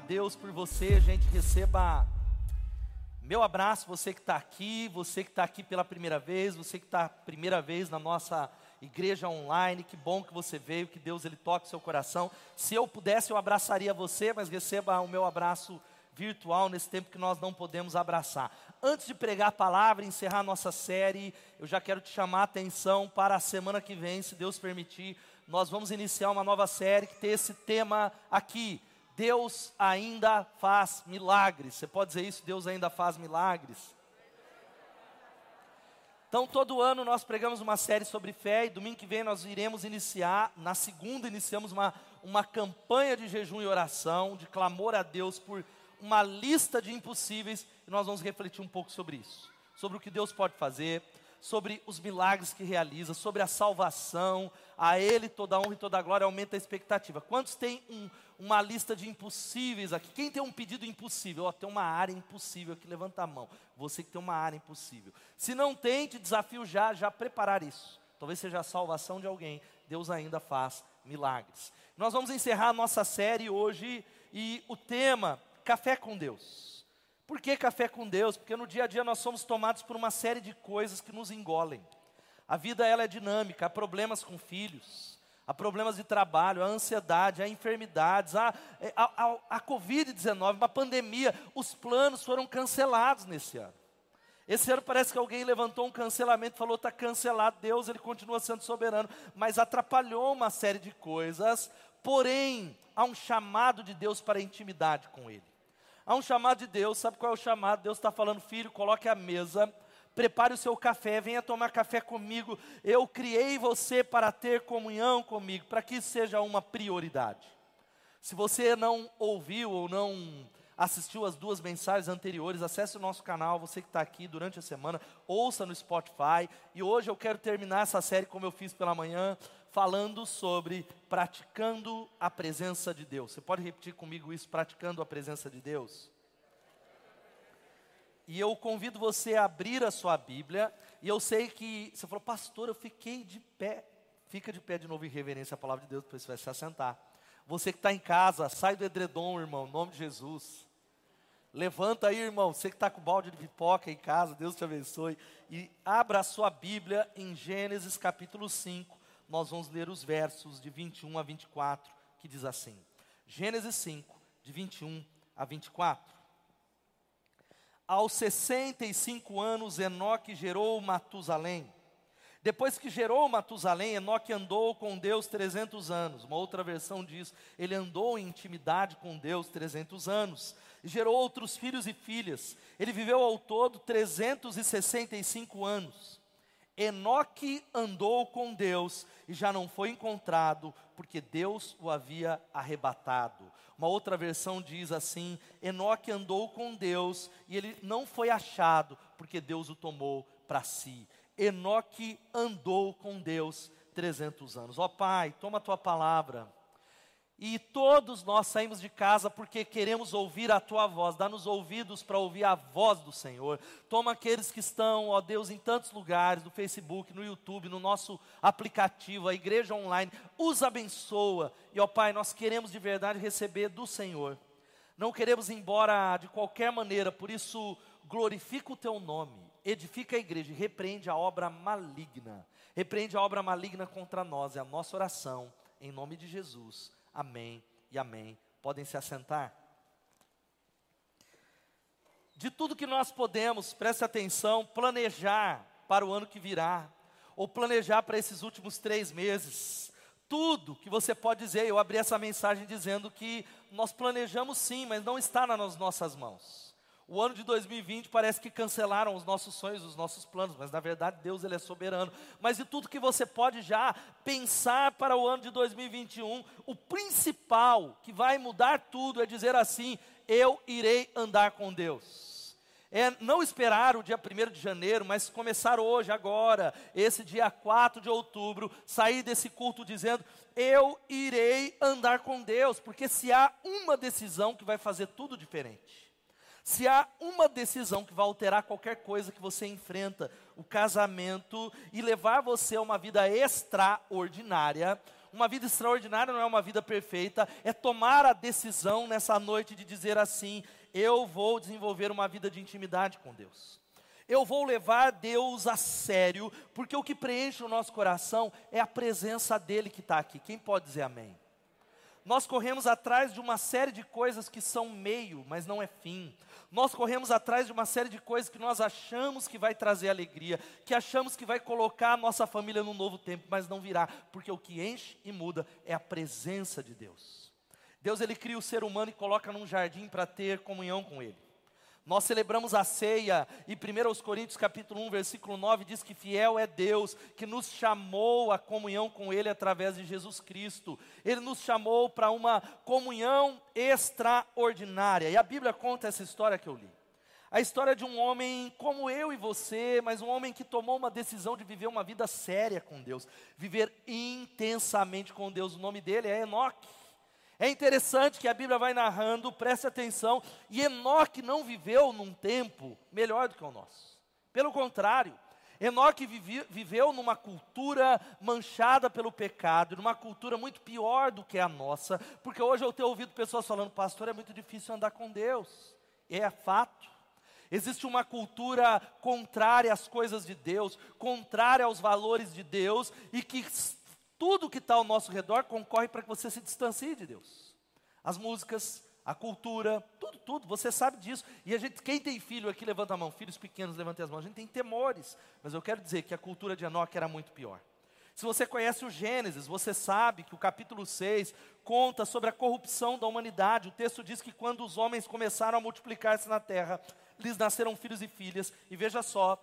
Deus por você, gente. Receba meu abraço, você que está aqui, você que está aqui pela primeira vez, você que está primeira vez na nossa igreja online. Que bom que você veio, que Deus ele toque seu coração. Se eu pudesse, eu abraçaria você, mas receba o meu abraço virtual nesse tempo que nós não podemos abraçar. Antes de pregar a palavra e encerrar nossa série, eu já quero te chamar a atenção para a semana que vem, se Deus permitir, nós vamos iniciar uma nova série que tem esse tema aqui. Deus ainda faz milagres. Você pode dizer isso? Deus ainda faz milagres. Então, todo ano nós pregamos uma série sobre fé e domingo que vem nós iremos iniciar, na segunda, iniciamos uma, uma campanha de jejum e oração, de clamor a Deus por uma lista de impossíveis e nós vamos refletir um pouco sobre isso, sobre o que Deus pode fazer, sobre os milagres que realiza, sobre a salvação, a Ele toda a honra e toda a glória, aumenta a expectativa. Quantos têm um, uma lista de impossíveis aqui? Quem tem um pedido impossível? Oh, tem uma área impossível aqui, levanta a mão. Você que tem uma área impossível. Se não tem, te desafio já, já preparar isso. Talvez seja a salvação de alguém, Deus ainda faz milagres. Nós vamos encerrar a nossa série hoje e o tema café com Deus. Por que café com Deus? Porque no dia a dia nós somos tomados por uma série de coisas que nos engolem. A vida ela é dinâmica, há problemas com filhos, há problemas de trabalho, há ansiedade, há enfermidades, há a, a Covid-19, uma pandemia. Os planos foram cancelados nesse ano. Esse ano parece que alguém levantou um cancelamento, falou está cancelado, Deus ele continua sendo soberano, mas atrapalhou uma série de coisas. Porém, há um chamado de Deus para a intimidade com Ele. Há um chamado de Deus, sabe qual é o chamado? Deus está falando, filho, coloque a mesa, prepare o seu café, venha tomar café comigo. Eu criei você para ter comunhão comigo, para que isso seja uma prioridade. Se você não ouviu ou não assistiu as duas mensagens anteriores, acesse o nosso canal, você que está aqui durante a semana, ouça no Spotify. E hoje eu quero terminar essa série como eu fiz pela manhã, falando sobre praticando a presença de Deus. Você pode repetir comigo isso, praticando a presença de Deus? E eu convido você a abrir a sua Bíblia, e eu sei que você falou, pastor, eu fiquei de pé. Fica de pé de novo em reverência à palavra de Deus, depois você vai se assentar. Você que está em casa, sai do edredom, irmão, em nome de Jesus. Levanta aí, irmão, você que está com balde de pipoca em casa, Deus te abençoe. E abra a sua Bíblia em Gênesis capítulo 5. Nós vamos ler os versos de 21 a 24, que diz assim: Gênesis 5, de 21 a 24. Aos 65 anos, Enoque gerou Matusalém. Depois que gerou Matusalém, Enoque andou com Deus 300 anos. Uma outra versão diz, ele andou em intimidade com Deus 300 anos. E gerou outros filhos e filhas. Ele viveu ao todo 365 anos. Enoque andou com Deus e já não foi encontrado, porque Deus o havia arrebatado. Uma outra versão diz assim: Enoque andou com Deus e ele não foi achado, porque Deus o tomou para si. Enoque andou com Deus 300 anos. Ó oh, Pai, toma a tua palavra. E todos nós saímos de casa porque queremos ouvir a tua voz. Dá-nos ouvidos para ouvir a voz do Senhor. Toma aqueles que estão, ó Deus, em tantos lugares, no Facebook, no YouTube, no nosso aplicativo, a igreja online. Os abençoa. E ó Pai, nós queremos de verdade receber do Senhor. Não queremos ir embora de qualquer maneira, por isso glorifica o teu nome edifica a igreja repreende a obra maligna. Repreende a obra maligna contra nós, é a nossa oração, em nome de Jesus. Amém e amém. Podem se assentar. De tudo que nós podemos, preste atenção, planejar para o ano que virá, ou planejar para esses últimos três meses. Tudo que você pode dizer, eu abri essa mensagem dizendo que nós planejamos sim, mas não está nas nossas mãos. O ano de 2020 parece que cancelaram os nossos sonhos, os nossos planos, mas na verdade Deus ele é soberano. Mas de tudo que você pode já pensar para o ano de 2021, o principal que vai mudar tudo é dizer assim: eu irei andar com Deus. É não esperar o dia 1 de janeiro, mas começar hoje, agora, esse dia 4 de outubro, sair desse culto dizendo: Eu irei andar com Deus, porque se há uma decisão que vai fazer tudo diferente, se há uma decisão que vai alterar qualquer coisa que você enfrenta, o casamento, e levar você a uma vida extraordinária, Uma vida extraordinária não é uma vida perfeita, é tomar a decisão nessa noite de dizer assim: eu vou desenvolver uma vida de intimidade com Deus. Eu vou levar Deus a sério, porque o que preenche o nosso coração é a presença dEle que está aqui. Quem pode dizer amém? Nós corremos atrás de uma série de coisas que são meio, mas não é fim. Nós corremos atrás de uma série de coisas que nós achamos que vai trazer alegria, que achamos que vai colocar a nossa família num novo tempo, mas não virá, porque o que enche e muda é a presença de Deus. Deus ele cria o ser humano e coloca num jardim para ter comunhão com ele. Nós celebramos a ceia e 1 Coríntios capítulo 1, versículo 9 diz que fiel é Deus que nos chamou à comunhão com ele através de Jesus Cristo. Ele nos chamou para uma comunhão extraordinária. E a Bíblia conta essa história que eu li. A história de um homem como eu e você, mas um homem que tomou uma decisão de viver uma vida séria com Deus, viver intensamente com Deus. O nome dele é Enoque. É interessante que a Bíblia vai narrando, preste atenção, e Enoque não viveu num tempo melhor do que o nosso. Pelo contrário, Enoque vive, viveu numa cultura manchada pelo pecado, numa cultura muito pior do que a nossa, porque hoje eu tenho ouvido pessoas falando, pastor, é muito difícil andar com Deus. É fato. Existe uma cultura contrária às coisas de Deus, contrária aos valores de Deus, e que tudo que está ao nosso redor concorre para que você se distancie de Deus. As músicas, a cultura, tudo, tudo, você sabe disso. E a gente, quem tem filho aqui, levanta a mão. Filhos pequenos, levantem as mãos. A gente tem temores. Mas eu quero dizer que a cultura de Enoque era muito pior. Se você conhece o Gênesis, você sabe que o capítulo 6 conta sobre a corrupção da humanidade. O texto diz que quando os homens começaram a multiplicar-se na terra, lhes nasceram filhos e filhas. E veja só,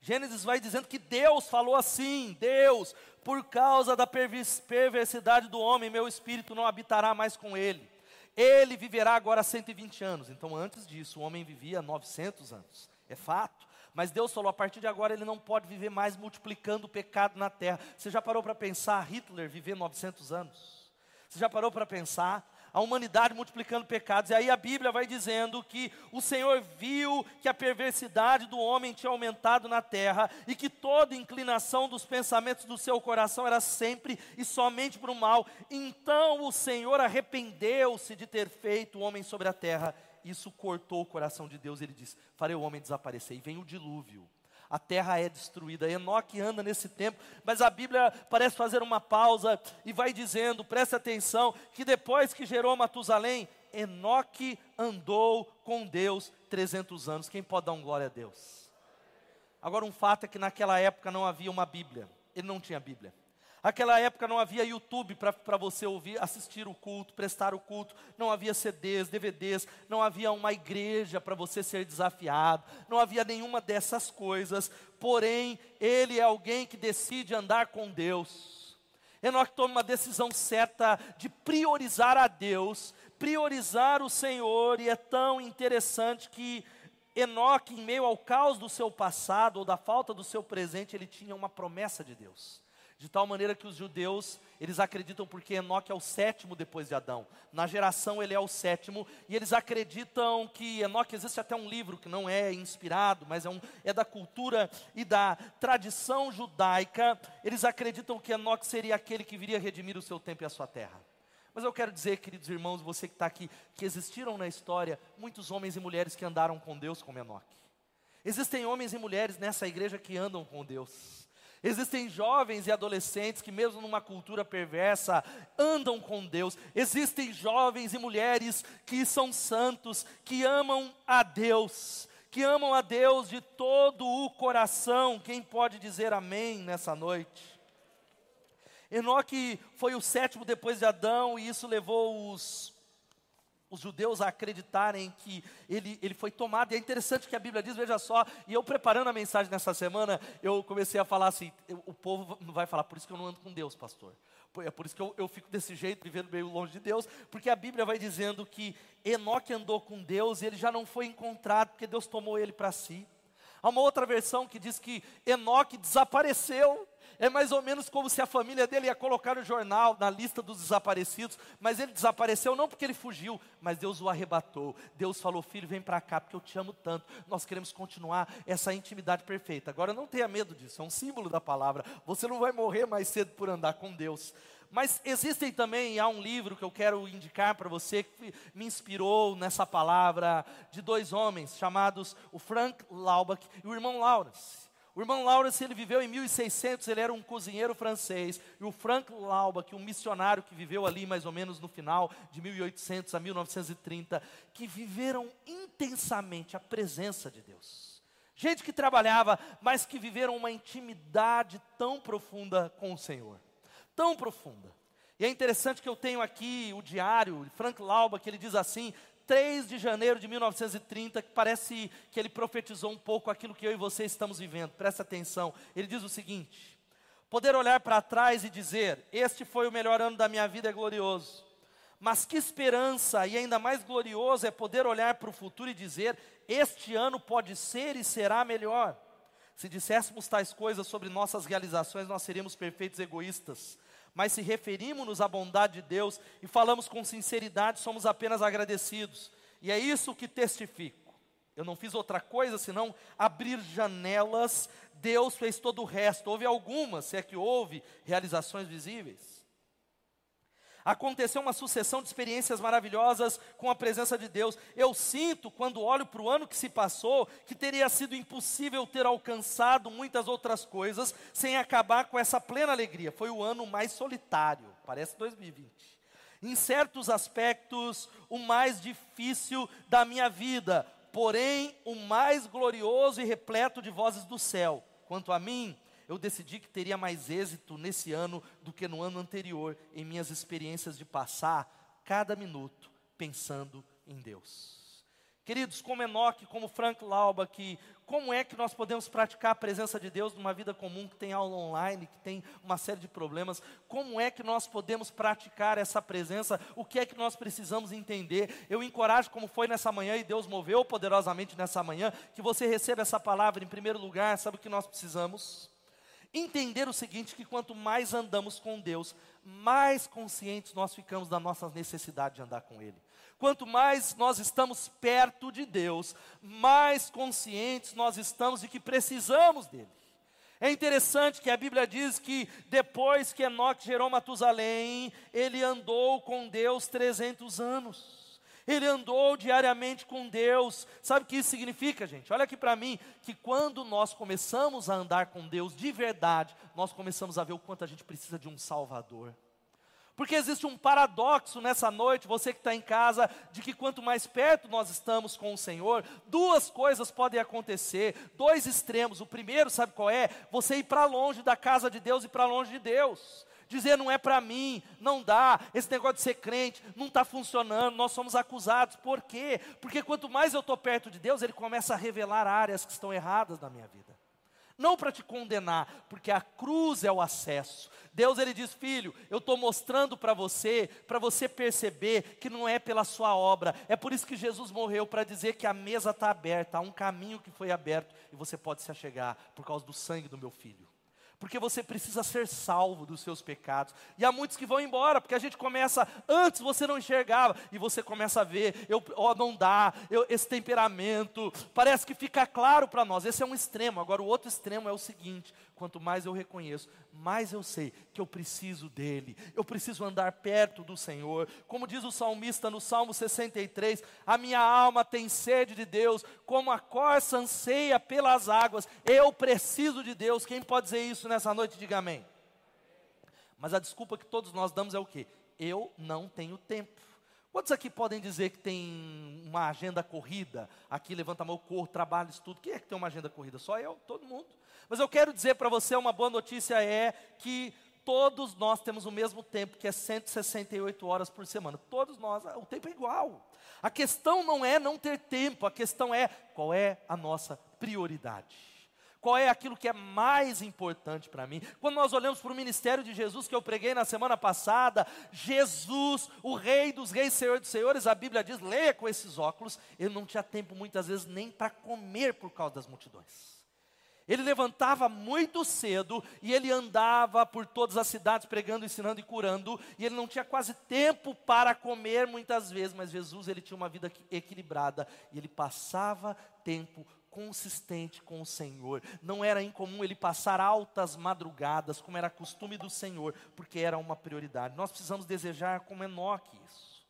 Gênesis vai dizendo que Deus falou assim: Deus, por causa da perversidade do homem, meu espírito não habitará mais com ele. Ele viverá agora 120 anos. Então, antes disso, o homem vivia 900 anos. É fato. Mas Deus falou: a partir de agora ele não pode viver mais multiplicando o pecado na terra. Você já parou para pensar Hitler viver 900 anos? Você já parou para pensar a humanidade multiplicando pecados. E aí a Bíblia vai dizendo que o Senhor viu que a perversidade do homem tinha aumentado na terra e que toda inclinação dos pensamentos do seu coração era sempre e somente para o mal. Então o Senhor arrependeu-se de ter feito o homem sobre a terra. Isso cortou o coração de Deus. Ele disse: Farei o homem desaparecer. E vem o dilúvio a terra é destruída. Enoque anda nesse tempo, mas a Bíblia parece fazer uma pausa e vai dizendo, preste atenção, que depois que gerou Matusalém, Enoque andou com Deus 300 anos. Quem pode dar um glória a Deus? Agora, um fato é que naquela época não havia uma Bíblia, ele não tinha Bíblia. Aquela época não havia YouTube para você ouvir, assistir o culto, prestar o culto, não havia CDs, DVDs, não havia uma igreja para você ser desafiado, não havia nenhuma dessas coisas. Porém, ele é alguém que decide andar com Deus. Enoque toma uma decisão certa de priorizar a Deus, priorizar o Senhor, e é tão interessante que Enoque, em meio ao caos do seu passado ou da falta do seu presente, ele tinha uma promessa de Deus. De tal maneira que os judeus, eles acreditam porque Enoque é o sétimo depois de Adão. Na geração ele é o sétimo, e eles acreditam que Enoque, existe até um livro que não é inspirado, mas é, um, é da cultura e da tradição judaica. Eles acreditam que Enoque seria aquele que viria redimir o seu tempo e a sua terra. Mas eu quero dizer, queridos irmãos, você que está aqui, que existiram na história muitos homens e mulheres que andaram com Deus como Enoque. Existem homens e mulheres nessa igreja que andam com Deus. Existem jovens e adolescentes que, mesmo numa cultura perversa, andam com Deus. Existem jovens e mulheres que são santos, que amam a Deus, que amam a Deus de todo o coração. Quem pode dizer amém nessa noite? Enoque foi o sétimo depois de Adão, e isso levou os os judeus acreditarem que ele, ele foi tomado. E é interessante que a Bíblia diz, veja só, e eu preparando a mensagem nessa semana, eu comecei a falar assim: o povo vai falar, por isso que eu não ando com Deus, pastor. É por isso que eu, eu fico desse jeito, vivendo meio longe de Deus, porque a Bíblia vai dizendo que Enoque andou com Deus e ele já não foi encontrado, porque Deus tomou ele para si. Há uma outra versão que diz que Enoque desapareceu. É mais ou menos como se a família dele ia colocar no jornal, na lista dos desaparecidos, mas ele desapareceu não porque ele fugiu, mas Deus o arrebatou. Deus falou: Filho, vem para cá, porque eu te amo tanto. Nós queremos continuar essa intimidade perfeita. Agora não tenha medo disso, é um símbolo da palavra. Você não vai morrer mais cedo por andar com Deus. Mas existem também, há um livro que eu quero indicar para você, que me inspirou nessa palavra, de dois homens, chamados o Frank Laubach e o irmão Lawrence. O irmão Lawrence, ele viveu em 1600, ele era um cozinheiro francês, e o Frank Laubach, um missionário que viveu ali mais ou menos no final de 1800 a 1930, que viveram intensamente a presença de Deus. Gente que trabalhava, mas que viveram uma intimidade tão profunda com o Senhor tão profunda. E é interessante que eu tenho aqui o diário, Frank Lauba, que ele diz assim, 3 de janeiro de 1930, que parece que ele profetizou um pouco aquilo que eu e você estamos vivendo. Presta atenção. Ele diz o seguinte: Poder olhar para trás e dizer: Este foi o melhor ano da minha vida, é glorioso. Mas que esperança e ainda mais glorioso é poder olhar para o futuro e dizer: Este ano pode ser e será melhor. Se disséssemos tais coisas sobre nossas realizações, nós seríamos perfeitos egoístas mas se referimos-nos à bondade de Deus e falamos com sinceridade, somos apenas agradecidos. E é isso que testifico. Eu não fiz outra coisa senão abrir janelas, Deus fez todo o resto. Houve algumas, se é que houve, realizações visíveis aconteceu uma sucessão de experiências maravilhosas com a presença de Deus. Eu sinto, quando olho para o ano que se passou, que teria sido impossível ter alcançado muitas outras coisas sem acabar com essa plena alegria. Foi o ano mais solitário, parece 2020. Em certos aspectos, o mais difícil da minha vida, porém o mais glorioso e repleto de vozes do céu. Quanto a mim, eu decidi que teria mais êxito nesse ano do que no ano anterior, em minhas experiências de passar cada minuto pensando em Deus. Queridos, como Enoque, como Frank Lauba, que como é que nós podemos praticar a presença de Deus numa vida comum que tem aula online, que tem uma série de problemas? Como é que nós podemos praticar essa presença? O que é que nós precisamos entender? Eu encorajo, como foi nessa manhã e Deus moveu poderosamente nessa manhã, que você receba essa palavra em primeiro lugar. Sabe o que nós precisamos? Entender o seguinte: que quanto mais andamos com Deus, mais conscientes nós ficamos da nossa necessidade de andar com Ele. Quanto mais nós estamos perto de Deus, mais conscientes nós estamos de que precisamos dele. É interessante que a Bíblia diz que depois que Enoque gerou Matusalém, ele andou com Deus 300 anos ele andou diariamente com Deus. Sabe o que isso significa, gente? Olha aqui para mim, que quando nós começamos a andar com Deus de verdade, nós começamos a ver o quanto a gente precisa de um Salvador. Porque existe um paradoxo nessa noite, você que está em casa, de que quanto mais perto nós estamos com o Senhor, duas coisas podem acontecer, dois extremos. O primeiro, sabe qual é? Você ir para longe da casa de Deus e para longe de Deus dizer não é para mim, não dá, esse negócio de ser crente não está funcionando, nós somos acusados. Por quê? Porque quanto mais eu estou perto de Deus, Ele começa a revelar áreas que estão erradas na minha vida. Não para te condenar, porque a cruz é o acesso. Deus ele diz, filho, eu estou mostrando para você, para você perceber que não é pela sua obra. É por isso que Jesus morreu para dizer que a mesa está aberta, há um caminho que foi aberto e você pode se achegar por causa do sangue do meu filho porque você precisa ser salvo dos seus pecados. E há muitos que vão embora, porque a gente começa, antes você não enxergava, e você começa a ver, eu, oh, não dá, eu, esse temperamento, parece que fica claro para nós. Esse é um extremo. Agora, o outro extremo é o seguinte: quanto mais eu reconheço, mais eu sei que eu preciso dele, eu preciso andar perto do Senhor. Como diz o salmista no Salmo 63, a minha alma tem sede de Deus, como a corça anseia pelas águas, eu preciso de Deus. Quem pode dizer isso nessa noite? Diga amém. Mas a desculpa que todos nós damos é o que? Eu não tenho tempo. Quantos aqui podem dizer que tem uma agenda corrida? Aqui levanta a mão, corro, trabalho, estudo. Quem é que tem uma agenda corrida? Só eu, todo mundo. Mas eu quero dizer para você uma boa notícia é que todos nós temos o mesmo tempo, que é 168 horas por semana. Todos nós, o tempo é igual. A questão não é não ter tempo, a questão é qual é a nossa prioridade qual é aquilo que é mais importante para mim. Quando nós olhamos para o ministério de Jesus que eu preguei na semana passada, Jesus, o Rei dos Reis, Senhor dos Senhores, a Bíblia diz, leia com esses óculos, ele não tinha tempo muitas vezes nem para comer por causa das multidões. Ele levantava muito cedo e ele andava por todas as cidades pregando, ensinando e curando, e ele não tinha quase tempo para comer muitas vezes, mas Jesus ele tinha uma vida equilibrada e ele passava tempo consistente com o Senhor. Não era incomum ele passar altas madrugadas, como era costume do Senhor, porque era uma prioridade. Nós precisamos desejar como Enoque isso.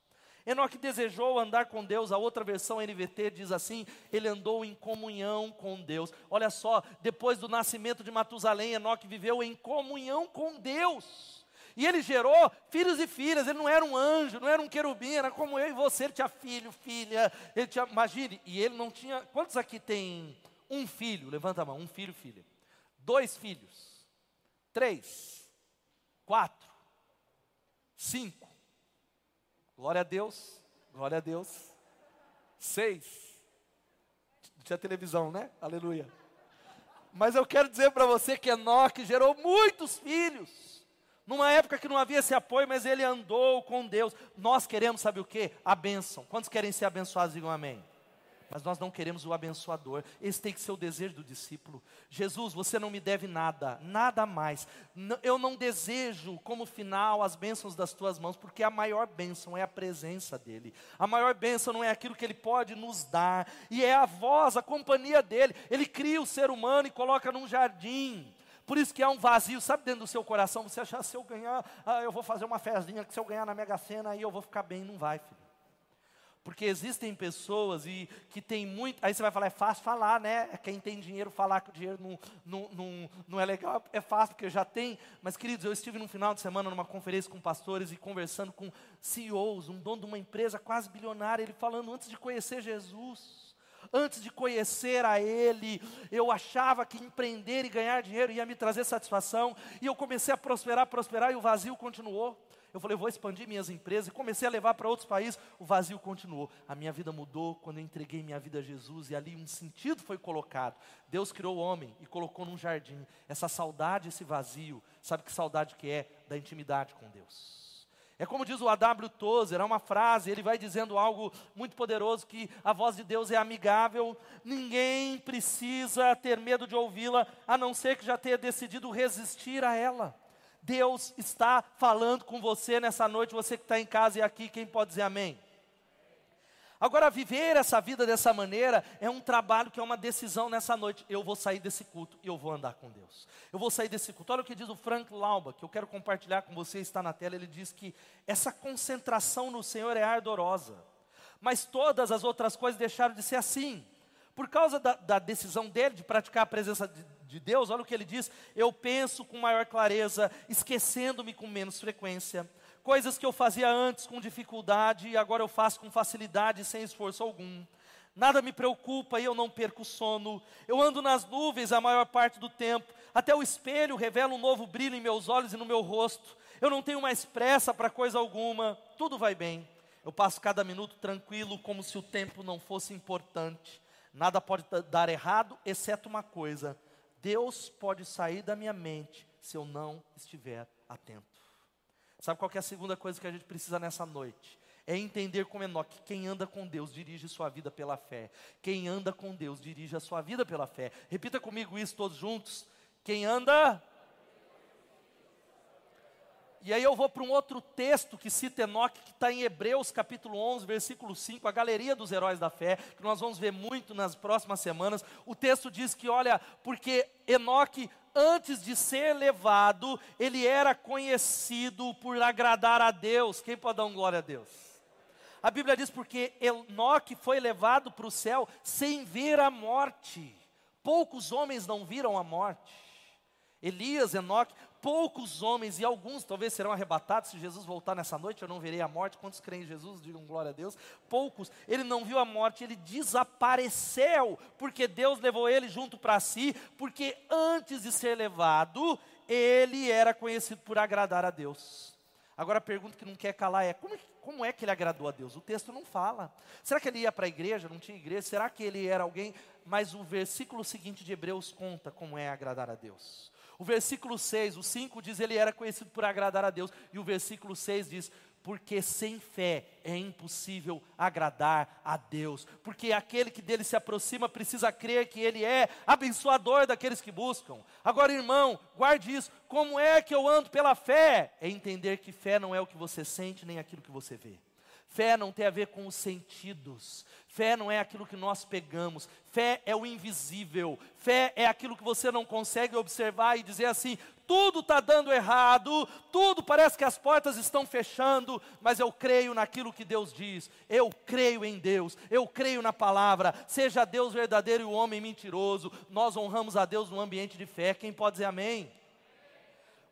Enoque desejou andar com Deus, a outra versão NVT diz assim: ele andou em comunhão com Deus. Olha só, depois do nascimento de Matusalém, Enoque viveu em comunhão com Deus. E ele gerou filhos e filhas, ele não era um anjo, não era um querubim, era como eu e você, ele tinha filho, filha, ele tinha, imagine, e ele não tinha, quantos aqui tem um filho? Levanta a mão, um filho, filha. Dois filhos, três, quatro, cinco, Glória a Deus, glória a Deus. Seis. Tinha televisão, né? Aleluia. Mas eu quero dizer para você que Enoque gerou muitos filhos. Numa época que não havia esse apoio, mas ele andou com Deus. Nós queremos, sabe o que? A bênção. Quantos querem ser abençoados? Digam amém. Mas nós não queremos o abençoador. Esse tem que ser o desejo do discípulo. Jesus, você não me deve nada, nada mais. Eu não desejo como final as bênçãos das tuas mãos, porque a maior bênção é a presença dele. A maior bênção não é aquilo que ele pode nos dar, e é a voz, a companhia dele. Ele cria o ser humano e coloca num jardim. Por isso que há um vazio, sabe, dentro do seu coração, você achar, se eu ganhar, ah, eu vou fazer uma fezinha, que se eu ganhar na Mega Sena, aí eu vou ficar bem. Não vai, filho. Porque existem pessoas e que tem muito. Aí você vai falar, é fácil falar, né? É quem tem dinheiro falar que o dinheiro não, não, não, não é legal, é fácil, porque já tem. Mas, queridos, eu estive no final de semana numa conferência com pastores e conversando com CEOs, um dono de uma empresa quase bilionária, ele falando antes de conhecer Jesus. Antes de conhecer a Ele, eu achava que empreender e ganhar dinheiro ia me trazer satisfação, e eu comecei a prosperar, prosperar, e o vazio continuou. Eu falei, vou expandir minhas empresas. E comecei a levar para outros países. O vazio continuou. A minha vida mudou quando eu entreguei minha vida a Jesus. E ali um sentido foi colocado. Deus criou o homem e colocou num jardim. Essa saudade, esse vazio. Sabe que saudade que é? Da intimidade com Deus. É como diz o A.W. Tozer, é uma frase, ele vai dizendo algo muito poderoso, que a voz de Deus é amigável, ninguém precisa ter medo de ouvi-la, a não ser que já tenha decidido resistir a ela. Deus está falando com você nessa noite, você que está em casa e aqui, quem pode dizer amém? Agora, viver essa vida dessa maneira é um trabalho que é uma decisão nessa noite. Eu vou sair desse culto e eu vou andar com Deus. Eu vou sair desse culto. Olha o que diz o Frank Lauba, que eu quero compartilhar com você, está na tela. Ele diz que essa concentração no Senhor é ardorosa, mas todas as outras coisas deixaram de ser assim. Por causa da, da decisão dele de praticar a presença de, de Deus, olha o que ele diz: eu penso com maior clareza, esquecendo-me com menos frequência. Coisas que eu fazia antes com dificuldade e agora eu faço com facilidade, sem esforço algum. Nada me preocupa e eu não perco sono. Eu ando nas nuvens a maior parte do tempo. Até o espelho revela um novo brilho em meus olhos e no meu rosto. Eu não tenho mais pressa para coisa alguma. Tudo vai bem. Eu passo cada minuto tranquilo, como se o tempo não fosse importante. Nada pode dar errado, exceto uma coisa: Deus pode sair da minha mente se eu não estiver atento. Sabe qual é a segunda coisa que a gente precisa nessa noite? É entender como Enoque, quem anda com Deus dirige sua vida pela fé. Quem anda com Deus dirige a sua vida pela fé. Repita comigo isso todos juntos. Quem anda e aí eu vou para um outro texto que cita Enoque, que está em Hebreus capítulo 11, versículo 5, a galeria dos heróis da fé, que nós vamos ver muito nas próximas semanas. O texto diz que, olha, porque Enoque, antes de ser levado, ele era conhecido por agradar a Deus. Quem pode dar um glória a Deus? A Bíblia diz porque Enoque foi levado para o céu sem ver a morte. Poucos homens não viram a morte. Elias, Enoque, poucos homens, e alguns talvez serão arrebatados se Jesus voltar nessa noite, eu não verei a morte. Quantos creem em Jesus? Digam glória a Deus. Poucos, ele não viu a morte, ele desapareceu, porque Deus levou ele junto para si, porque antes de ser levado, ele era conhecido por agradar a Deus. Agora a pergunta que não quer calar é: como, como é que ele agradou a Deus? O texto não fala. Será que ele ia para a igreja? Não tinha igreja? Será que ele era alguém? Mas o versículo seguinte de Hebreus conta como é agradar a Deus. O versículo 6, o 5 diz ele era conhecido por agradar a Deus, e o versículo 6 diz: porque sem fé é impossível agradar a Deus, porque aquele que dele se aproxima precisa crer que ele é abençoador daqueles que buscam. Agora, irmão, guarde isso: como é que eu ando pela fé? É entender que fé não é o que você sente nem aquilo que você vê. Fé não tem a ver com os sentidos. Fé não é aquilo que nós pegamos. Fé é o invisível. Fé é aquilo que você não consegue observar e dizer assim: tudo está dando errado, tudo parece que as portas estão fechando, mas eu creio naquilo que Deus diz. Eu creio em Deus. Eu creio na palavra. Seja Deus verdadeiro e o homem mentiroso. Nós honramos a Deus no ambiente de fé. Quem pode dizer amém?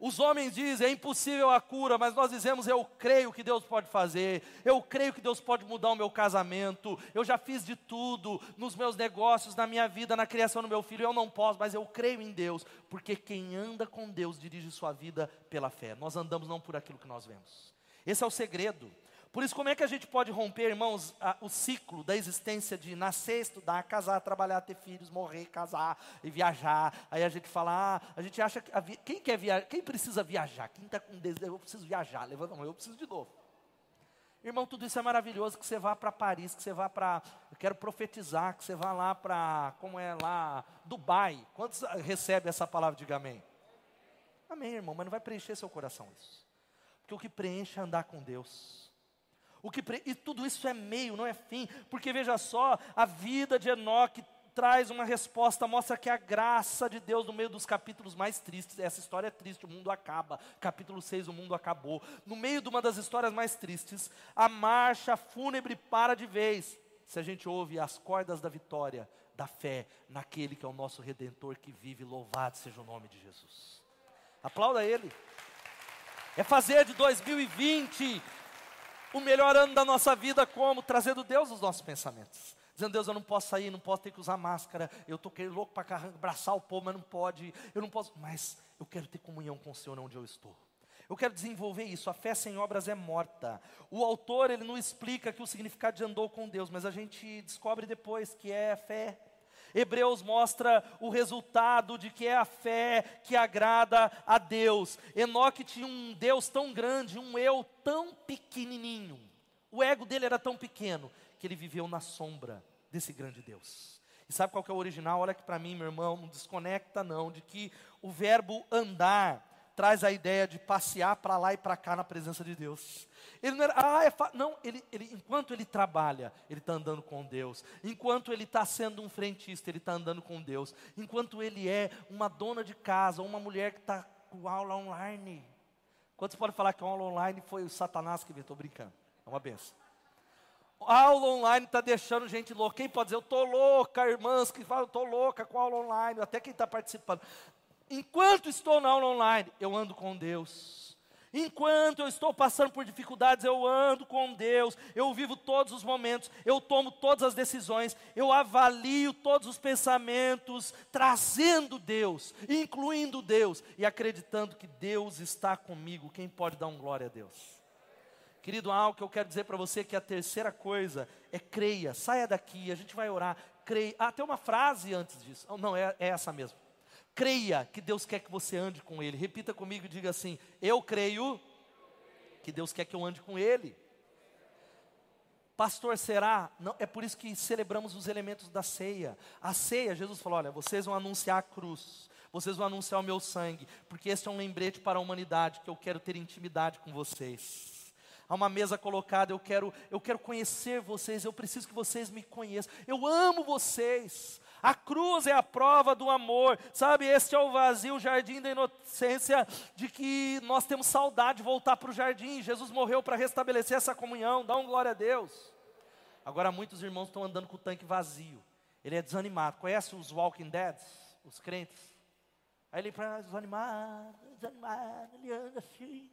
Os homens dizem, é impossível a cura, mas nós dizemos, eu creio que Deus pode fazer, eu creio que Deus pode mudar o meu casamento, eu já fiz de tudo nos meus negócios, na minha vida, na criação do meu filho, eu não posso, mas eu creio em Deus, porque quem anda com Deus dirige sua vida pela fé. Nós andamos não por aquilo que nós vemos. Esse é o segredo. Por isso, como é que a gente pode romper, irmãos, a, o ciclo da existência de nascer, estudar, casar, trabalhar, ter filhos, morrer, casar e viajar? Aí a gente fala, ah, a gente acha que. A, quem quer viajar? Quem precisa viajar? Quem está com desejo? Eu preciso viajar. Levanta a mão, eu preciso de novo. Irmão, tudo isso é maravilhoso, que você vá para Paris, que você vá para, eu quero profetizar, que você vá lá para, como é lá, Dubai. Quantos recebem essa palavra, diga amém? Amém, irmão, mas não vai preencher seu coração isso. Porque o que preenche é andar com Deus. O que, e tudo isso é meio, não é fim, porque veja só, a vida de Enoque traz uma resposta, mostra que a graça de Deus no meio dos capítulos mais tristes, essa história é triste, o mundo acaba, capítulo 6, o mundo acabou. No meio de uma das histórias mais tristes, a marcha fúnebre para de vez. Se a gente ouve as cordas da vitória, da fé naquele que é o nosso redentor que vive, louvado seja o nome de Jesus. Aplauda ele. É fazer de 2020 o melhor ano da nossa vida como? Trazendo Deus nos nossos pensamentos. Dizendo, Deus, eu não posso sair, não posso ter que usar máscara, eu estou louco para abraçar o povo, mas não pode, eu não posso, mas eu quero ter comunhão com o Senhor onde eu estou. Eu quero desenvolver isso. A fé sem obras é morta. O autor, ele não explica que o significado de andou com Deus, mas a gente descobre depois que é fé. Hebreus mostra o resultado de que é a fé que agrada a Deus. Enoque tinha um Deus tão grande, um eu tão pequenininho. O ego dele era tão pequeno que ele viveu na sombra desse grande Deus. E sabe qual que é o original? Olha que para mim, meu irmão, não desconecta não, de que o verbo andar traz a ideia de passear para lá e para cá na presença de Deus. Ele não era, ah, é não, ele, ele, enquanto ele trabalha, ele está andando com Deus. Enquanto ele está sendo um frentista, ele está andando com Deus. Enquanto ele é uma dona de casa, uma mulher que está com aula online. Quantos podem falar que a aula online foi o Satanás que? Estou brincando, é uma benção. A aula online está deixando gente louca. Quem pode dizer, eu estou louca, irmãs que falam, estou louca com a aula online, até quem está participando. Enquanto estou na aula online, eu ando com Deus. Enquanto eu estou passando por dificuldades, eu ando com Deus, eu vivo todos os momentos, eu tomo todas as decisões, eu avalio todos os pensamentos, trazendo Deus, incluindo Deus e acreditando que Deus está comigo. Quem pode dar um glória a Deus? Querido, algo que eu quero dizer para você que a terceira coisa é creia, saia daqui, a gente vai orar, creia. Ah, tem uma frase antes disso. Não, é, é essa mesmo. Creia que Deus quer que você ande com Ele. Repita comigo e diga assim: Eu creio que Deus quer que eu ande com Ele. Pastor, será? Não, é por isso que celebramos os elementos da ceia. A ceia, Jesus falou: olha, vocês vão anunciar a cruz, vocês vão anunciar o meu sangue, porque esse é um lembrete para a humanidade que eu quero ter intimidade com vocês. Há uma mesa colocada, eu quero, eu quero conhecer vocês, eu preciso que vocês me conheçam. Eu amo vocês. A cruz é a prova do amor, sabe? Este é o vazio, o jardim da inocência, de que nós temos saudade de voltar para o jardim. Jesus morreu para restabelecer essa comunhão, dá um glória a Deus. Agora, muitos irmãos estão andando com o tanque vazio, ele é desanimado. Conhece os Walking Dead, os crentes? Aí ele para desanimado, desanimado, ele anda assim.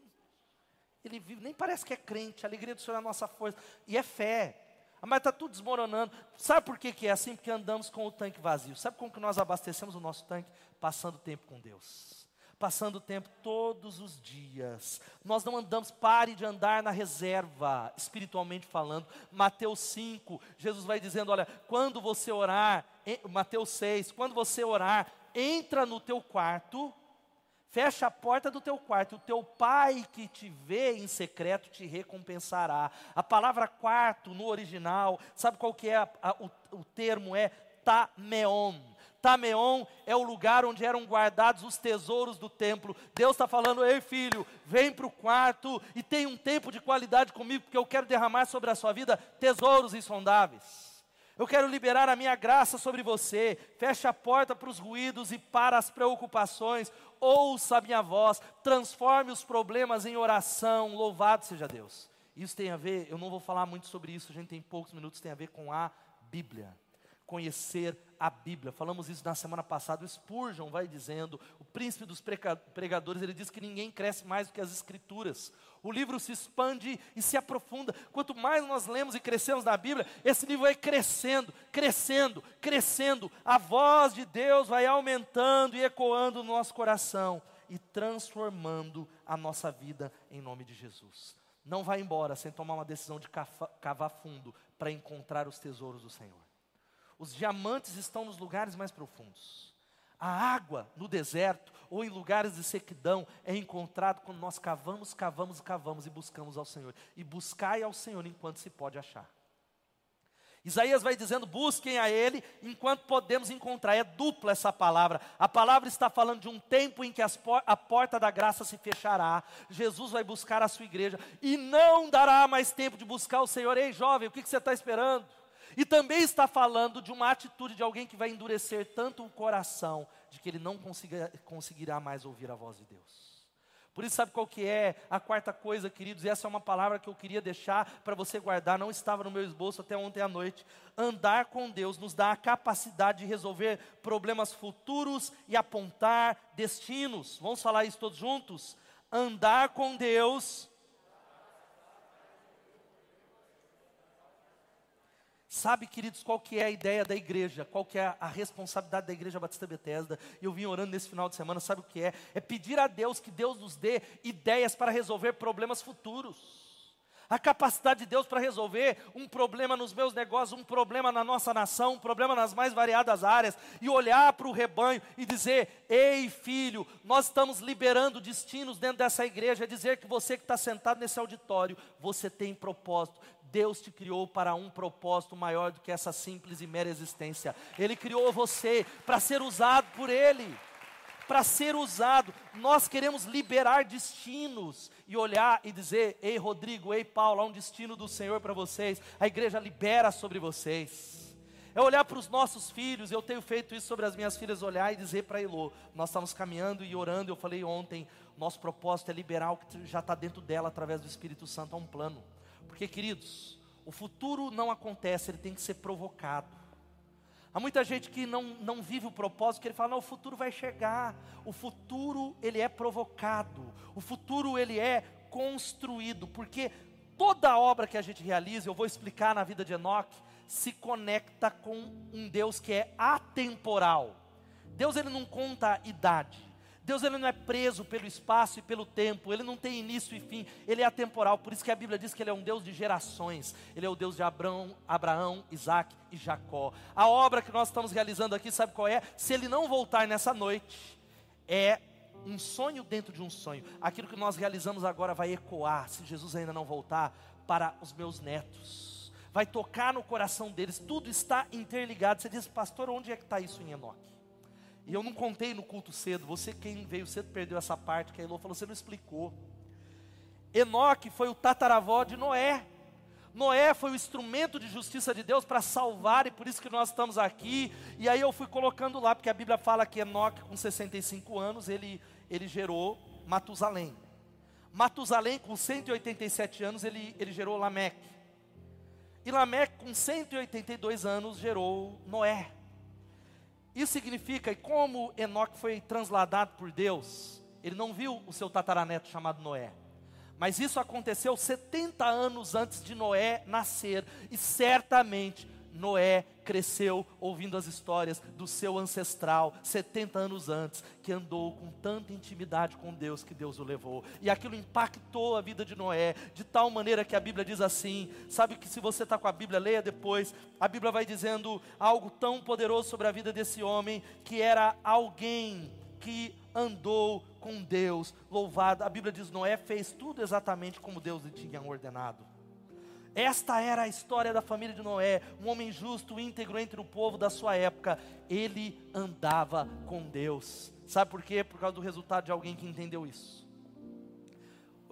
Ele vive, nem parece que é crente, a alegria do Senhor é a nossa força. E é fé. Mas está tudo desmoronando. Sabe por que, que é assim? Porque andamos com o tanque vazio. Sabe como que nós abastecemos o nosso tanque? Passando tempo com Deus. Passando tempo todos os dias. Nós não andamos, pare de andar na reserva, espiritualmente falando. Mateus 5, Jesus vai dizendo: olha, quando você orar, Mateus 6, quando você orar, entra no teu quarto Fecha a porta do teu quarto, o teu pai que te vê em secreto te recompensará. A palavra quarto no original, sabe qual que é a, a, o, o termo? É tameon. Tameon é o lugar onde eram guardados os tesouros do templo. Deus está falando: ei filho, vem para o quarto e tem um tempo de qualidade comigo, porque eu quero derramar sobre a sua vida tesouros insondáveis. Eu quero liberar a minha graça sobre você. Feche a porta para os ruídos e para as preocupações. Ouça a minha voz. Transforme os problemas em oração. Louvado seja Deus. Isso tem a ver, eu não vou falar muito sobre isso, a gente tem poucos minutos, tem a ver com a Bíblia. Conhecer a Bíblia. Falamos isso na semana passada. O Spurgeon vai dizendo, o príncipe dos pregadores, ele diz que ninguém cresce mais do que as Escrituras. O livro se expande e se aprofunda. Quanto mais nós lemos e crescemos na Bíblia, esse livro vai crescendo, crescendo, crescendo. A voz de Deus vai aumentando e ecoando no nosso coração e transformando a nossa vida em nome de Jesus. Não vá embora sem tomar uma decisão de cavar fundo para encontrar os tesouros do Senhor. Os diamantes estão nos lugares mais profundos. A água no deserto ou em lugares de sequidão é encontrado quando nós cavamos, cavamos cavamos e buscamos ao Senhor. E buscai ao Senhor enquanto se pode achar. Isaías vai dizendo: busquem a Ele enquanto podemos encontrar. É dupla essa palavra. A palavra está falando de um tempo em que por a porta da graça se fechará. Jesus vai buscar a sua igreja e não dará mais tempo de buscar o Senhor. Ei, jovem, o que, que você está esperando? E também está falando de uma atitude de alguém que vai endurecer tanto o coração de que ele não consiga, conseguirá mais ouvir a voz de Deus. Por isso, sabe qual que é a quarta coisa, queridos? E essa é uma palavra que eu queria deixar para você guardar, não estava no meu esboço até ontem à noite. Andar com Deus nos dá a capacidade de resolver problemas futuros e apontar destinos. Vamos falar isso todos juntos? Andar com Deus Sabe, queridos, qual que é a ideia da igreja? Qual que é a responsabilidade da igreja Batista Bethesda? E eu vim orando nesse final de semana, sabe o que é? É pedir a Deus que Deus nos dê ideias para resolver problemas futuros. A capacidade de Deus para resolver um problema nos meus negócios, um problema na nossa nação, um problema nas mais variadas áreas, e olhar para o rebanho e dizer: Ei, filho, nós estamos liberando destinos dentro dessa igreja. É dizer que você que está sentado nesse auditório, você tem propósito. Deus te criou para um propósito maior do que essa simples e mera existência. Ele criou você para ser usado por Ele. Para ser usado, nós queremos liberar destinos e olhar e dizer: Ei, Rodrigo, ei, Paulo, há um destino do Senhor para vocês. A igreja libera sobre vocês. É olhar para os nossos filhos, eu tenho feito isso sobre as minhas filhas, olhar e dizer para Elô: Nós estamos caminhando e orando. Eu falei ontem: nosso propósito é liberar o que já está dentro dela através do Espírito Santo, a um plano. Porque, queridos, o futuro não acontece, ele tem que ser provocado. Há muita gente que não, não vive o propósito, que ele fala, não, o futuro vai chegar. O futuro, ele é provocado. O futuro, ele é construído. Porque toda obra que a gente realiza, eu vou explicar na vida de Enoque, se conecta com um Deus que é atemporal. Deus, ele não conta a idade. Deus ele não é preso pelo espaço e pelo tempo, ele não tem início e fim, ele é atemporal. Por isso que a Bíblia diz que ele é um Deus de gerações. Ele é o Deus de Abraão, Abraão, Isaac e Jacó. A obra que nós estamos realizando aqui, sabe qual é? Se ele não voltar nessa noite, é um sonho dentro de um sonho. Aquilo que nós realizamos agora vai ecoar, se Jesus ainda não voltar, para os meus netos. Vai tocar no coração deles, tudo está interligado. Você diz, pastor, onde é que está isso em Enoque? E eu não contei no culto cedo. Você, quem veio cedo, perdeu essa parte. Que a Elô falou, você não explicou. Enoque foi o tataravó de Noé. Noé foi o instrumento de justiça de Deus para salvar, e por isso que nós estamos aqui. E aí eu fui colocando lá, porque a Bíblia fala que Enoque, com 65 anos, ele, ele gerou Matusalém. Matusalém, com 187 anos, ele, ele gerou Lameque. E Lameque, com 182 anos, gerou Noé. Isso significa que como Enoque foi transladado por Deus, ele não viu o seu tataraneto chamado Noé. Mas isso aconteceu 70 anos antes de Noé nascer, e certamente Noé cresceu ouvindo as histórias do seu ancestral, 70 anos antes, que andou com tanta intimidade com Deus que Deus o levou. E aquilo impactou a vida de Noé, de tal maneira que a Bíblia diz assim: sabe que se você está com a Bíblia, leia depois, a Bíblia vai dizendo algo tão poderoso sobre a vida desse homem, que era alguém que andou com Deus, louvado. A Bíblia diz: Noé fez tudo exatamente como Deus lhe tinha ordenado. Esta era a história da família de Noé, um homem justo, íntegro entre o povo da sua época. Ele andava com Deus. Sabe por quê? Por causa do resultado de alguém que entendeu isso.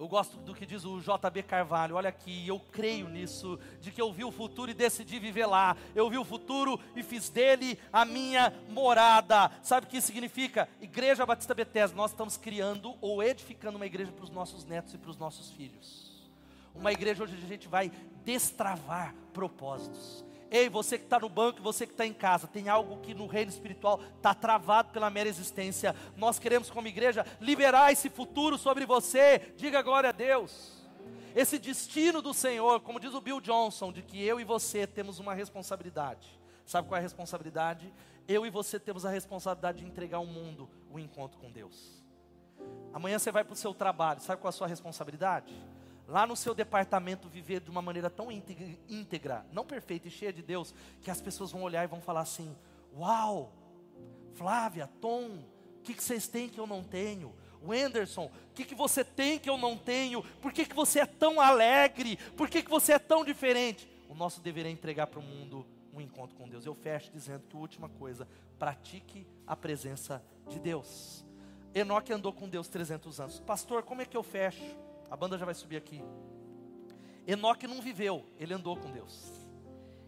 Eu gosto do que diz o JB Carvalho, olha aqui, eu creio nisso, de que eu vi o futuro e decidi viver lá. Eu vi o futuro e fiz dele a minha morada. Sabe o que isso significa? Igreja Batista Bethesda, nós estamos criando ou edificando uma igreja para os nossos netos e para os nossos filhos. Uma igreja onde a gente vai destravar propósitos. Ei, você que está no banco, você que está em casa, tem algo que no reino espiritual está travado pela mera existência. Nós queremos, como igreja, liberar esse futuro sobre você. Diga glória a Deus. Esse destino do Senhor, como diz o Bill Johnson, de que eu e você temos uma responsabilidade. Sabe qual é a responsabilidade? Eu e você temos a responsabilidade de entregar ao mundo o encontro com Deus. Amanhã você vai para o seu trabalho, sabe qual é a sua responsabilidade? Lá no seu departamento viver de uma maneira tão íntegra, não perfeita e cheia de Deus, que as pessoas vão olhar e vão falar assim: Uau, Flávia, Tom, o que, que vocês têm que eu não tenho? Wenderson, o que, que você tem que eu não tenho? Por que, que você é tão alegre? Por que, que você é tão diferente? O nosso dever é entregar para o mundo um encontro com Deus. Eu fecho dizendo que a última coisa, pratique a presença de Deus. Enoque andou com Deus 300 anos. Pastor, como é que eu fecho? A banda já vai subir aqui. Enoque não viveu, ele andou com Deus.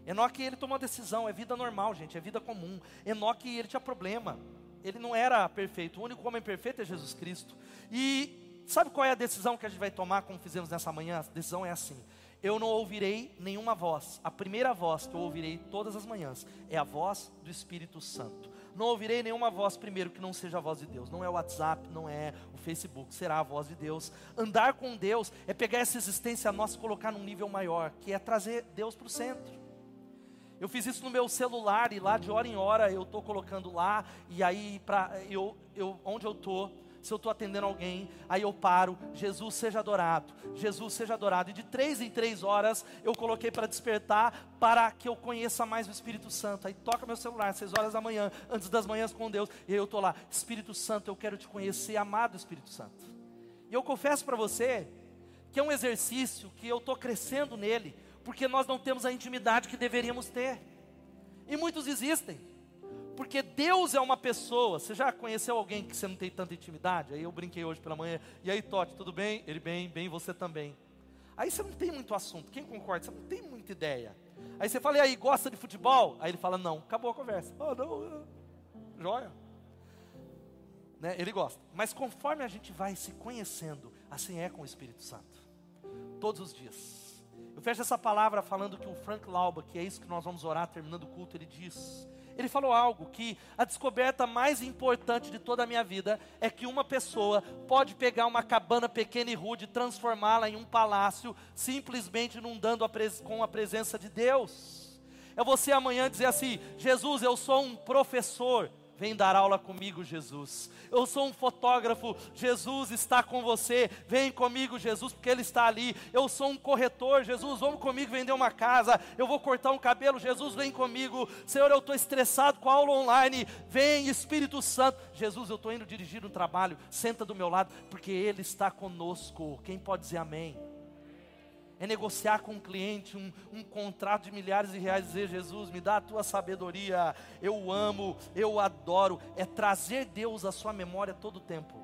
Enoque, ele tomou uma decisão, é vida normal, gente, é vida comum. Enoque, ele tinha problema. Ele não era perfeito. O único homem perfeito é Jesus Cristo. E sabe qual é a decisão que a gente vai tomar, como fizemos nessa manhã? A decisão é assim: eu não ouvirei nenhuma voz. A primeira voz que eu ouvirei todas as manhãs é a voz do Espírito Santo. Não ouvirei nenhuma voz primeiro que não seja a voz de Deus. Não é o WhatsApp, não é o Facebook, será a voz de Deus. Andar com Deus é pegar essa existência nossa e colocar num nível maior, que é trazer Deus para o centro. Eu fiz isso no meu celular e lá de hora em hora eu estou colocando lá e aí para eu, eu onde eu estou se eu estou atendendo alguém, aí eu paro, Jesus seja adorado, Jesus seja adorado. E de três em três horas eu coloquei para despertar, para que eu conheça mais o Espírito Santo. Aí toca meu celular, seis horas da manhã, antes das manhãs com Deus, e aí eu estou lá, Espírito Santo, eu quero te conhecer, amado Espírito Santo. E eu confesso para você que é um exercício que eu estou crescendo nele, porque nós não temos a intimidade que deveríamos ter. E muitos existem. Porque Deus é uma pessoa. Você já conheceu alguém que você não tem tanta intimidade? Aí eu brinquei hoje pela manhã. E aí, Totti, tudo bem? Ele bem, bem, você também. Aí você não tem muito assunto. Quem concorda? Você não tem muita ideia. Aí você fala, e aí, gosta de futebol? Aí ele fala, não. Acabou a conversa. Oh, não. Joia. Né? Ele gosta. Mas conforme a gente vai se conhecendo, assim é com o Espírito Santo. Todos os dias. Eu fecho essa palavra falando que o Frank Lauba, que é isso que nós vamos orar terminando o culto, ele diz ele falou algo que a descoberta mais importante de toda a minha vida é que uma pessoa pode pegar uma cabana pequena e rude transformá-la em um palácio, simplesmente inundando a com a presença de Deus. É você amanhã dizer assim: Jesus, eu sou um professor Vem dar aula comigo, Jesus. Eu sou um fotógrafo, Jesus está com você. Vem comigo, Jesus, porque Ele está ali. Eu sou um corretor, Jesus, vamos comigo vender uma casa. Eu vou cortar um cabelo, Jesus, vem comigo. Senhor, eu estou estressado com a aula online. Vem, Espírito Santo. Jesus, eu estou indo dirigir um trabalho. Senta do meu lado, porque Ele está conosco. Quem pode dizer amém? É negociar com um cliente um, um contrato de milhares de reais e dizer: Jesus, me dá a tua sabedoria, eu amo, eu adoro. É trazer Deus à sua memória todo o tempo.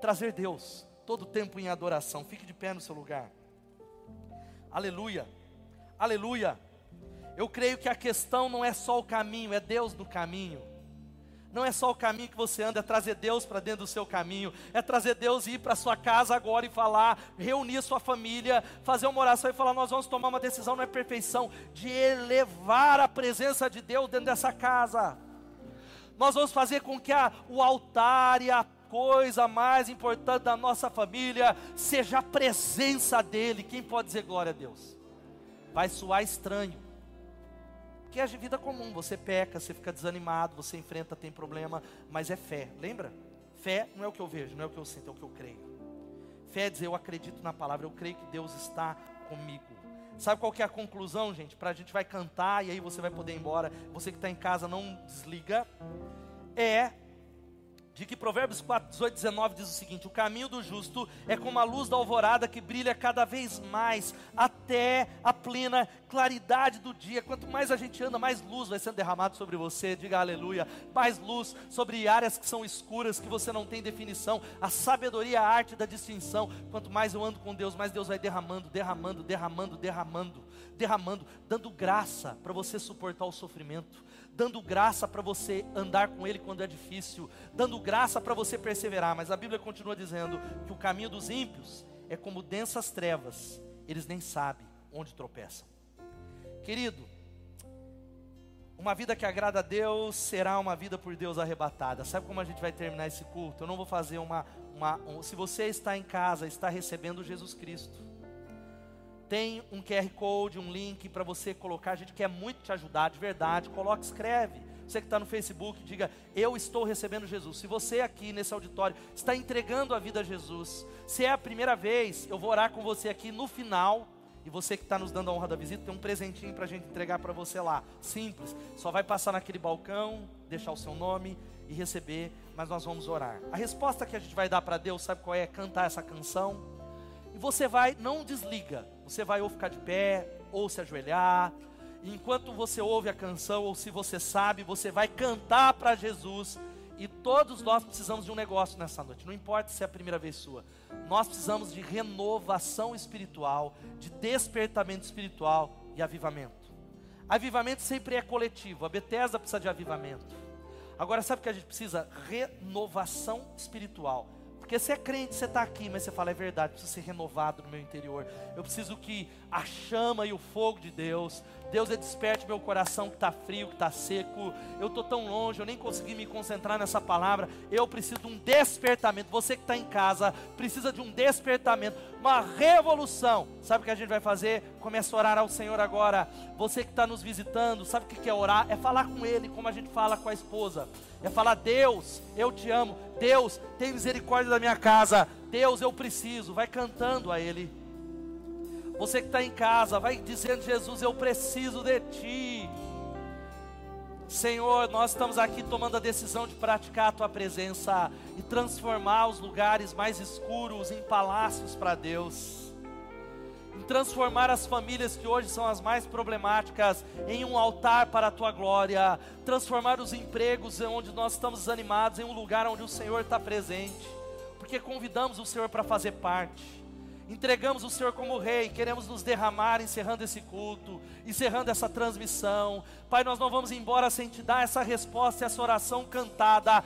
Trazer Deus todo o tempo em adoração. Fique de pé no seu lugar. Aleluia, aleluia. Eu creio que a questão não é só o caminho, é Deus no caminho. Não é só o caminho que você anda, é trazer Deus para dentro do seu caminho, é trazer Deus e ir para sua casa agora e falar, reunir sua família, fazer uma oração e falar: Nós vamos tomar uma decisão, não é perfeição, de elevar a presença de Deus dentro dessa casa. Nós vamos fazer com que a, o altar e a coisa mais importante da nossa família seja a presença dEle. Quem pode dizer glória a Deus? Vai soar estranho é de vida comum, você peca, você fica desanimado, você enfrenta, tem problema, mas é fé, lembra? Fé não é o que eu vejo, não é o que eu sinto, é o que eu creio. Fé é dizer, eu acredito na palavra, eu creio que Deus está comigo. Sabe qual que é a conclusão, gente? Para a gente vai cantar e aí você vai poder ir embora. Você que está em casa, não desliga. É de que Provérbios 4, 18, 19 diz o seguinte: O caminho do justo é como a luz da alvorada que brilha cada vez mais, até a plena claridade do dia. Quanto mais a gente anda, mais luz vai sendo derramado sobre você. Diga aleluia. Mais luz sobre áreas que são escuras, que você não tem definição. A sabedoria, a arte da distinção. Quanto mais eu ando com Deus, mais Deus vai derramando, derramando, derramando, derramando, derramando, dando graça para você suportar o sofrimento dando graça para você andar com Ele quando é difícil, dando graça para você perseverar. Mas a Bíblia continua dizendo que o caminho dos ímpios é como densas trevas, eles nem sabem onde tropeçam. Querido, uma vida que agrada a Deus será uma vida por Deus arrebatada. Sabe como a gente vai terminar esse culto? Eu não vou fazer uma. uma um, se você está em casa, está recebendo Jesus Cristo tem um QR Code, um link para você colocar. A gente quer muito te ajudar, de verdade. Coloque, escreve. Você que está no Facebook, diga: Eu estou recebendo Jesus. Se você aqui nesse auditório está entregando a vida a Jesus, se é a primeira vez, eu vou orar com você aqui no final. E você que está nos dando a honra da visita, tem um presentinho para a gente entregar para você lá. Simples. Só vai passar naquele balcão, deixar o seu nome e receber, mas nós vamos orar. A resposta que a gente vai dar para Deus, sabe qual é? Cantar essa canção. E você vai, não desliga você vai ou ficar de pé, ou se ajoelhar. E enquanto você ouve a canção, ou se você sabe, você vai cantar para Jesus. E todos nós precisamos de um negócio nessa noite, não importa se é a primeira vez sua. Nós precisamos de renovação espiritual, de despertamento espiritual e avivamento. Avivamento sempre é coletivo, a Bethesda precisa de avivamento. Agora, sabe o que a gente precisa? Renovação espiritual. Porque você é crente, você está aqui, mas você fala, é verdade, preciso ser renovado no meu interior. Eu preciso que a chama e o fogo de Deus, Deus é desperte meu coração que está frio, que está seco. Eu estou tão longe, eu nem consegui me concentrar nessa palavra. Eu preciso de um despertamento. Você que está em casa precisa de um despertamento, uma revolução. Sabe o que a gente vai fazer? Começa a orar ao Senhor agora. Você que está nos visitando, sabe o que é orar? É falar com Ele, como a gente fala com a esposa. É falar, Deus, eu te amo. Deus, tem misericórdia da minha casa. Deus, eu preciso. Vai cantando a Ele. Você que está em casa, vai dizendo: Jesus, eu preciso de Ti. Senhor, nós estamos aqui tomando a decisão de praticar a Tua presença e transformar os lugares mais escuros em palácios para Deus. Transformar as famílias que hoje são as mais problemáticas em um altar para a Tua glória. Transformar os empregos onde nós estamos desanimados em um lugar onde o Senhor está presente. Porque convidamos o Senhor para fazer parte entregamos o Senhor como Rei, queremos nos derramar encerrando esse culto, encerrando essa transmissão. Pai, nós não vamos embora sem te dar essa resposta, essa oração cantada.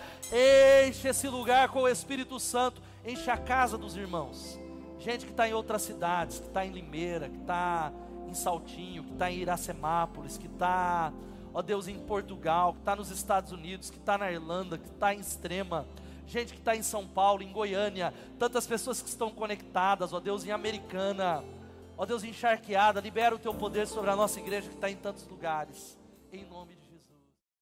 Enche esse lugar com o Espírito Santo, enche a casa dos irmãos. Gente que está em outras cidades, que está em Limeira, que está em Saltinho, que está em Iracemápolis, que está, ó Deus, em Portugal, que está nos Estados Unidos, que está na Irlanda, que está em Extrema. Gente que está em São Paulo, em Goiânia, tantas pessoas que estão conectadas, ó Deus, em Americana, ó Deus, encharqueada, libera o teu poder sobre a nossa igreja que está em tantos lugares, em nome de